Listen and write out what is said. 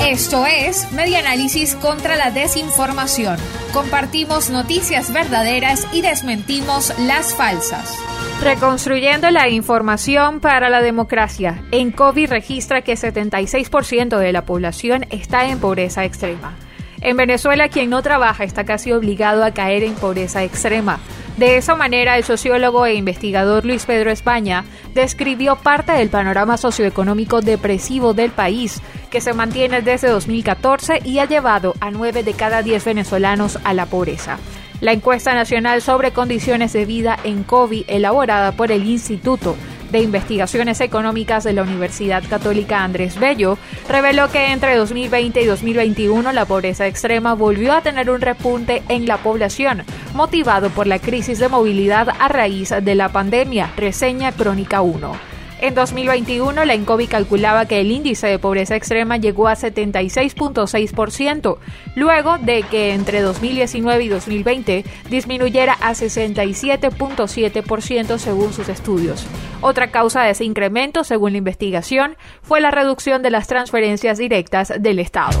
Esto es Media Análisis contra la Desinformación. Compartimos noticias verdaderas y desmentimos las falsas. Reconstruyendo la información para la democracia. En COVID registra que 76% de la población está en pobreza extrema. En Venezuela, quien no trabaja está casi obligado a caer en pobreza extrema. De esa manera, el sociólogo e investigador Luis Pedro España describió parte del panorama socioeconómico depresivo del país, que se mantiene desde 2014 y ha llevado a 9 de cada 10 venezolanos a la pobreza. La encuesta nacional sobre condiciones de vida en COVID, elaborada por el Instituto de Investigaciones Económicas de la Universidad Católica Andrés Bello reveló que entre 2020 y 2021 la pobreza extrema volvió a tener un repunte en la población, motivado por la crisis de movilidad a raíz de la pandemia, reseña Crónica 1. En 2021, la INCOBI calculaba que el índice de pobreza extrema llegó a 76.6%, luego de que entre 2019 y 2020 disminuyera a 67.7% según sus estudios. Otra causa de ese incremento, según la investigación, fue la reducción de las transferencias directas del Estado.